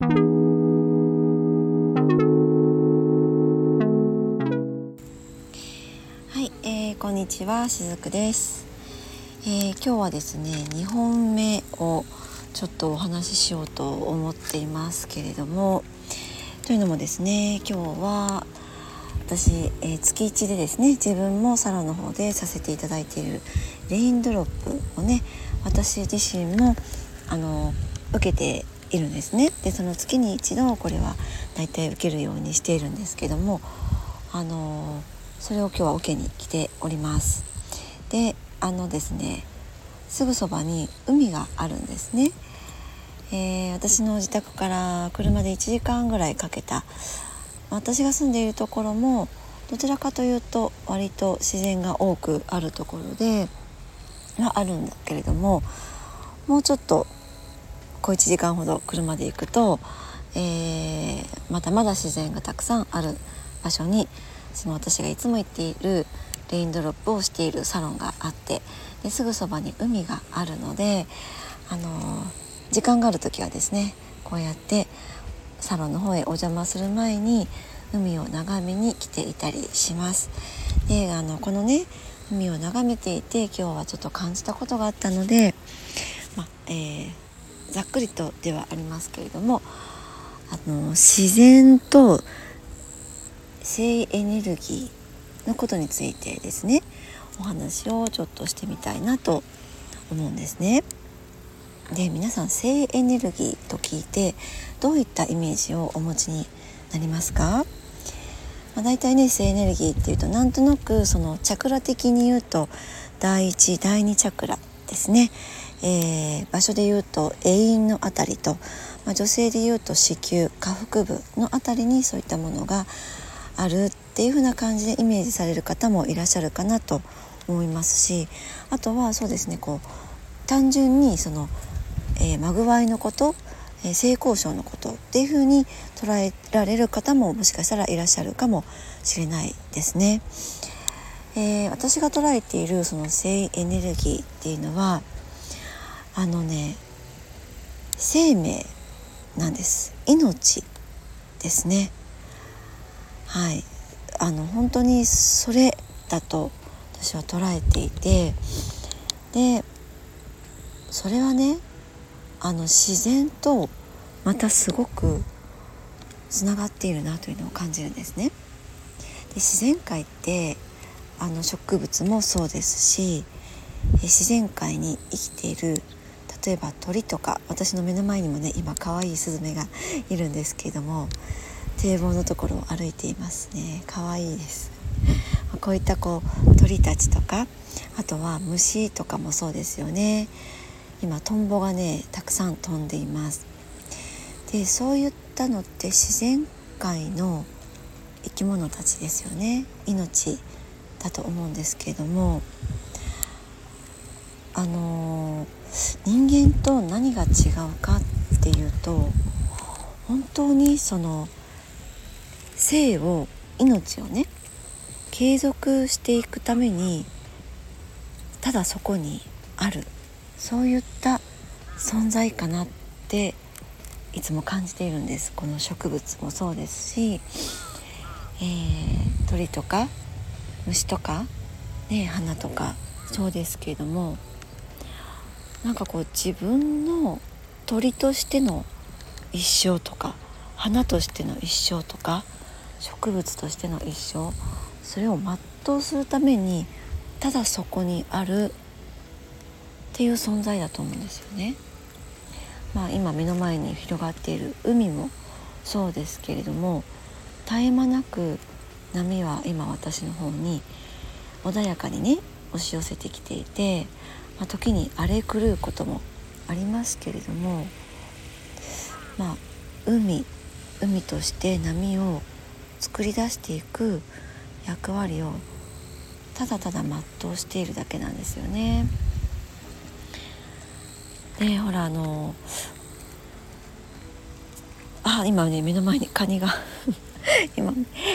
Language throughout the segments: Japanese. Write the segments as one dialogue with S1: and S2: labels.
S1: はい、えー、こんにちはしずくです、えー、今日はですね2本目をちょっとお話ししようと思っていますけれどもというのもですね今日は私、えー、月1でですね自分もサロンの方でさせていただいているレインドロップをね私自身もあの受けているんですね。でその月に一度これはだいたい受けるようにしているんですけどもあのそれを今日は受けに来ております。であのですねすぐそばに海があるんですね、えー、私の自宅から車で1時間ぐらいかけた。私が住んでいるところもどちらかというと割と自然が多くあるところではあるんだけれどももうちょっと小1時間ほど車で行くと、えー、まだまだ自然がたくさんある場所にその私がいつも行っているレインドロップをしているサロンがあってですぐそばに海があるので、あのー、時間がある時はですねこうやってサロンの方へお邪魔する前に海を眺めに来ていたりします。であのこのね海を眺めていて今日はちょっと感じたことがあったので、まえー、ざっくりとではありますけれどもあの自然と性エネルギーのことについてですねお話をちょっとしてみたいなと思うんですね。で皆さん性エネルギーと聞いてどういったイメージをお持ちになりますか？まあ、大体ね性エネルギーっていうとなんとなくそのチャクラ的に言うと第1第2チャクラですね、えー、場所で言うと永遠の辺りと、まあ、女性で言うと子宮下腹部の辺りにそういったものがあるっていう風な感じでイメージされる方もいらっしゃるかなと思いますしあとはそうですねこう単純にその、えー、まぐわいのことえ性交渉のことっていうふうに捉えられる方ももしかしたらいらっしゃるかもしれないですね。えー、私が捉えているその性エネルギーっていうのはあのね生命なんです。命ですね。はい。あの本当にそれだと私は捉えていてでそれはねあの自然とまたすごくつながっているなというのを感じるんですね。で自然界ってあの植物もそうですし自然界に生きている例えば鳥とか私の目の前にもね今可愛いスズメがいるんですけれども堤防のところを歩いていますね。可愛いです。こういったこう鳥たちとかあとは虫とかもそうですよね。今トンボがねたくさん飛んでいます。でそういったのって自然界の生き物たちですよね。命だと思うんですけれどもあの人間と何が違うかっていうと本当にその生を命をね継続していくためにただそこにある。そういった存在かなっていつも感じているんです。この植物もそうですし、えー、鳥とか虫とか、ね、花とかそうですけれどもなんかこう自分の鳥としての一生とか花としての一生とか植物としての一生それを全うするためにただそこにあるっていう存在だと思うんですよね。まあ、今目の前に広がっている海もそうですけれども絶え間なく波は今私の方に穏やかにね押し寄せてきていて、まあ、時に荒れ狂うこともありますけれどもまあ海海として波を作り出していく役割をただただ全うしているだけなんですよね。でほらあのあ今ね目の前にカニが 今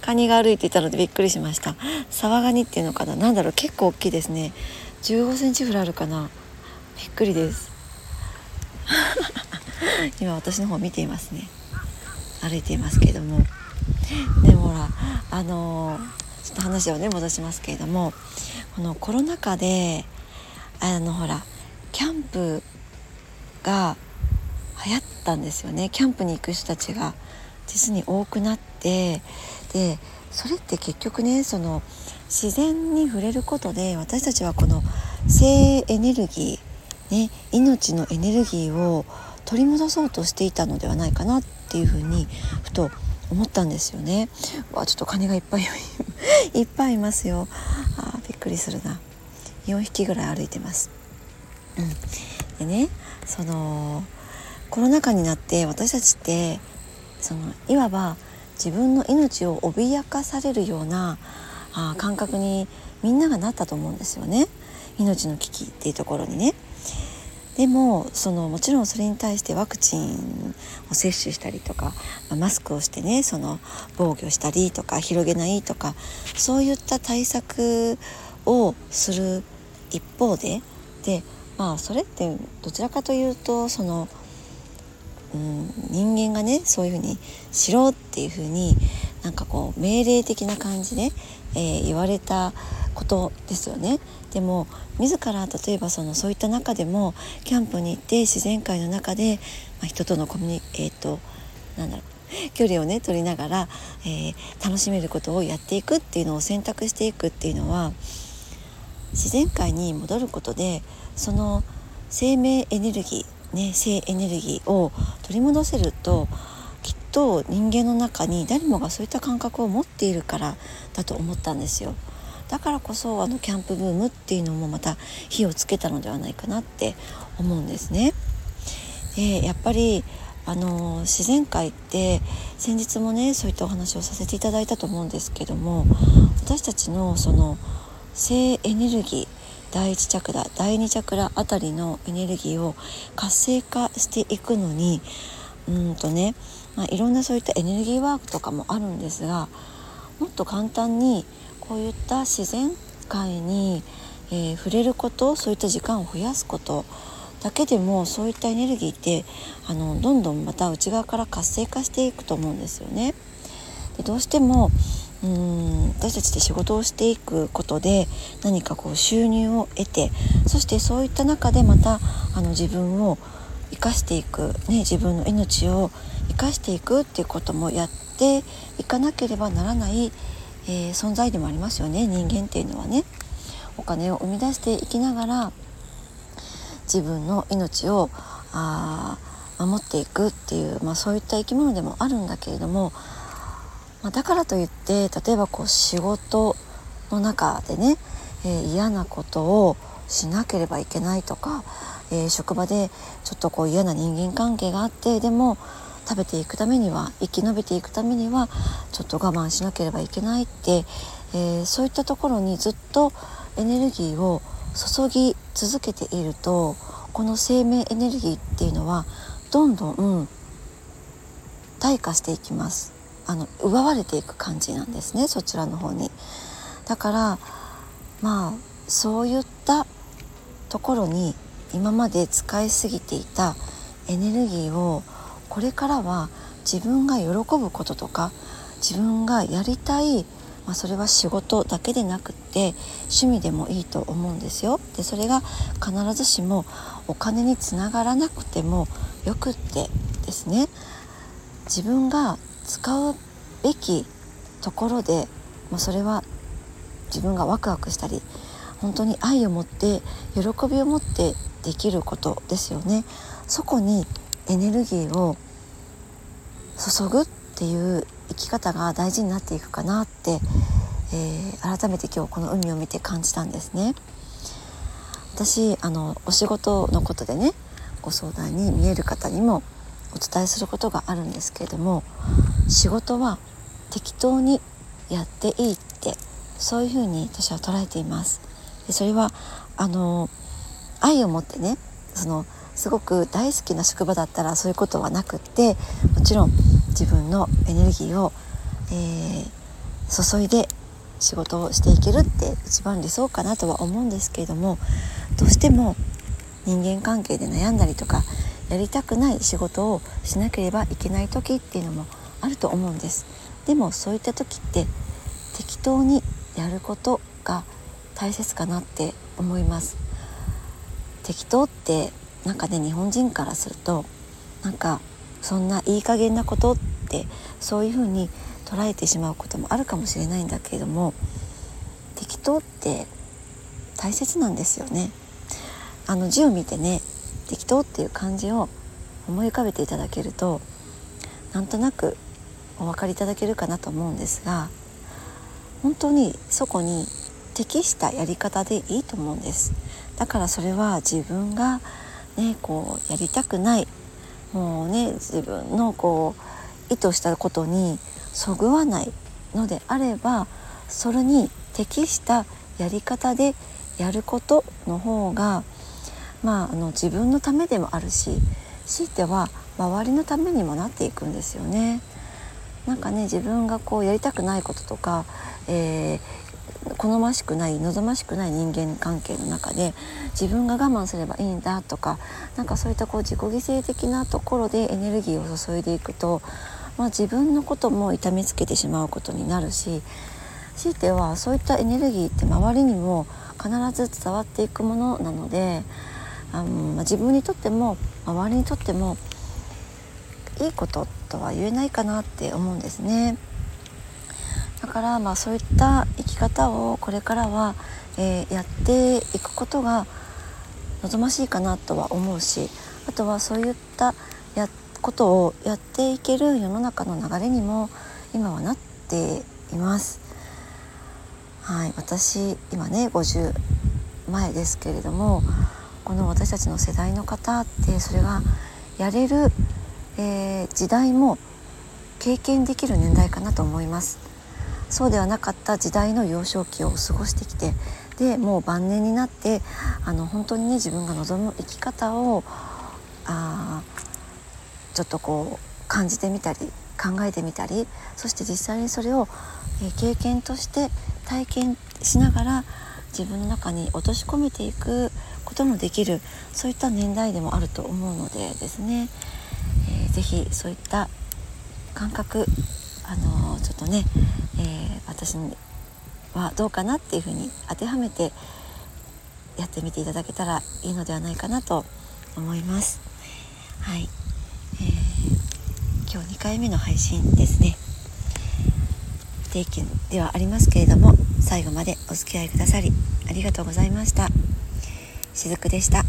S1: カニが歩いていたのでびっくりしました。サワガニっていうのかな？何だろう？結構大きいですね。15センチぐらいあるかな。びっくりです。今私の方見ていますね。歩いていますけれども。でもほらあのちょっと話をね戻しますけれども。このコロナ禍であのほらキャンプが流行ったんですよね。キャンプに行く人たちが実に多くなってでそれって結局ねその自然に触れることで私たちはこの性エネルギー、ね、命のエネルギーを取り戻そうとしていたのではないかなっていうふうにふと思ったんですよね。わちょっと鐘がいっぱい いっぱいいますよ。あびっくりするな。4匹ぐらい歩いてます。うん、でねそのコロナ禍になって私たちってそのいわば自分の命を脅かされるようなあ感覚にみんながなったと思うんですよね命の危機っていうところにね。でもそのもちろんそれに対してワクチンを接種したりとか、ま、マスクをしてねその防御したりとか広げないとかそういった対策をする一方ででまあそれってどちらかというとその、うん、人間がねそういうふうにしろっていうふうになんかこう命令的な感じで、えー、言われたことですよね。でも自ら例えばそのそういった中でもキャンプに行って自然界の中で、まあ、人とのコミュニえっ、ー、となんだろう距離をね取りながら、えー、楽しめることをやっていくっていうのを選択していくっていうのは自然界に戻ることでその生命エネルギー、ね、性エネルギーを取り戻せるときっと人間の中に誰もがそういった感覚を持っているからだと思ったんですよ。だからこそあのキャンプブームっていうのもまた火をつけたのではないかなって思うんですね。でやっぱりあの自然界って先日もねそういったお話をさせていただいたと思うんですけども私たちのその性エネルギー第1チャクラ第2チャクラあたりのエネルギーを活性化していくのにうんとね、まあ、いろんなそういったエネルギーワークとかもあるんですがもっと簡単にこういった自然界に、えー、触れることそういった時間を増やすことだけでもそういったエネルギーってあのどんどんまた内側から活性化していくと思うんですよね。でどうしてもうん私たちで仕事をしていくことで何かこう収入を得てそしてそういった中でまたあの自分を生かしていく、ね、自分の命を生かしていくっていうこともやっていかなければならないえー、存在でもありますよね人間っていうのはね。お金を生み出していきながら自分の命をあ守っていくっていう、まあ、そういった生き物でもあるんだけれども、まあ、だからといって例えばこう仕事の中でね、えー、嫌なことをしなければいけないとか、えー、職場でちょっとこう嫌な人間関係があってでも食べていくためには生き延びていくためにはちょっと我慢しなければいけないって、えー、そういったところにずっとエネルギーを注ぎ続けているとこの生命エネルギーっていうのはどんどん退化していきます。あの奪われていく感じなんですねそちらの方にだからまあそういったところに今まで使いすぎていたエネルギーをこれからは自分が喜ぶこととか自分がやりたい、まあ、それは仕事だけでなくって趣味でもいいと思うんですよ。でそれが必ずしもお金につながらなくてもよくってですね自分が使うべきところでもうそれは自分がワクワクしたり本当に愛を持って喜びを持ってできることですよね。そこにエネルギーを注ぐっていう生き方が大事になっていくかなって、えー、改めて今日この海を見て感じたんですね。私あのお仕事のことでねご相談に見える方にもお伝えすることがあるんですけれども仕事は適当にやっていいってそういうふうに私は捉えています。でそれはあの愛を持ってねそのすごく大好きな職場だったらそういうことはなくってもちろん自分のエネルギーを、えー、注いで仕事をしていけるって一番理想かなとは思うんですけれどもどうしても人間関係で悩んだりとかやりたくない仕事をしなければいけない時っていうのもあると思うんです。でもそういった時って適当にやることが大切かなって思います。適当ってなんかね日本人からするとなんかそんないい加減なことってそういうふうに捉えてしまうこともあるかもしれないんだけれども適当って大切なんですよね。あの字を見てね適当っていう漢字を思い浮かべていただけるとなんとなくお分かりいただけるかなと思うんですが本当にそこに適したやり方でいいと思うんです。だからそれは自分がねこうやりたくないもうね自分のこう意図したことにそぐわないのであればそれに適したやり方でやることの方がまああの自分のためでもあるし強いては周りのためにもなっていくんですよね。なんかね自分がこうやりたくないこととか、えー、好ましくない望ましくない人間関係の中で自分が我慢すればいいんだとかなんかそういったこう自己犠牲的なところでエネルギーを注いでいくと、まあ、自分のことも痛めつけてしまうことになるし強いてはそういったエネルギーって周りにも必ず伝わっていくものなのであの、まあ、自分にとっても周りにとってもいいこととは言えないかなって思うんですね。だからまあそういった生き方をこれからは、えー、やっていくことが望ましいかなとは思うしあとはそういったやことをやっていける世の中の流れにも今はなっています。はい、私今ね50前ですけれどもこの私たちの世代の方ってそれがやれる、えー、時代も経験できる年代かなと思います。そうではなかった時代の幼少期を過ごしてきてでもう晩年になってあの本当にね自分が望む生き方をあちょっとこう感じてみたり考えてみたりそして実際にそれを、え、経験として体験しながら自分の中に落とし込めていくことのできるそういった年代でもあると思うのでですね、えー、ぜひそういった感覚あのー、ちょっとね、えー、私はどうかなっていうふうに当てはめてやってみていただけたらいいのではないかなと思います。はい、えー、今日2回目の配信ですね。不定期ではありますけれども最後までお付き合いくださりありがとうございました。しずくでした。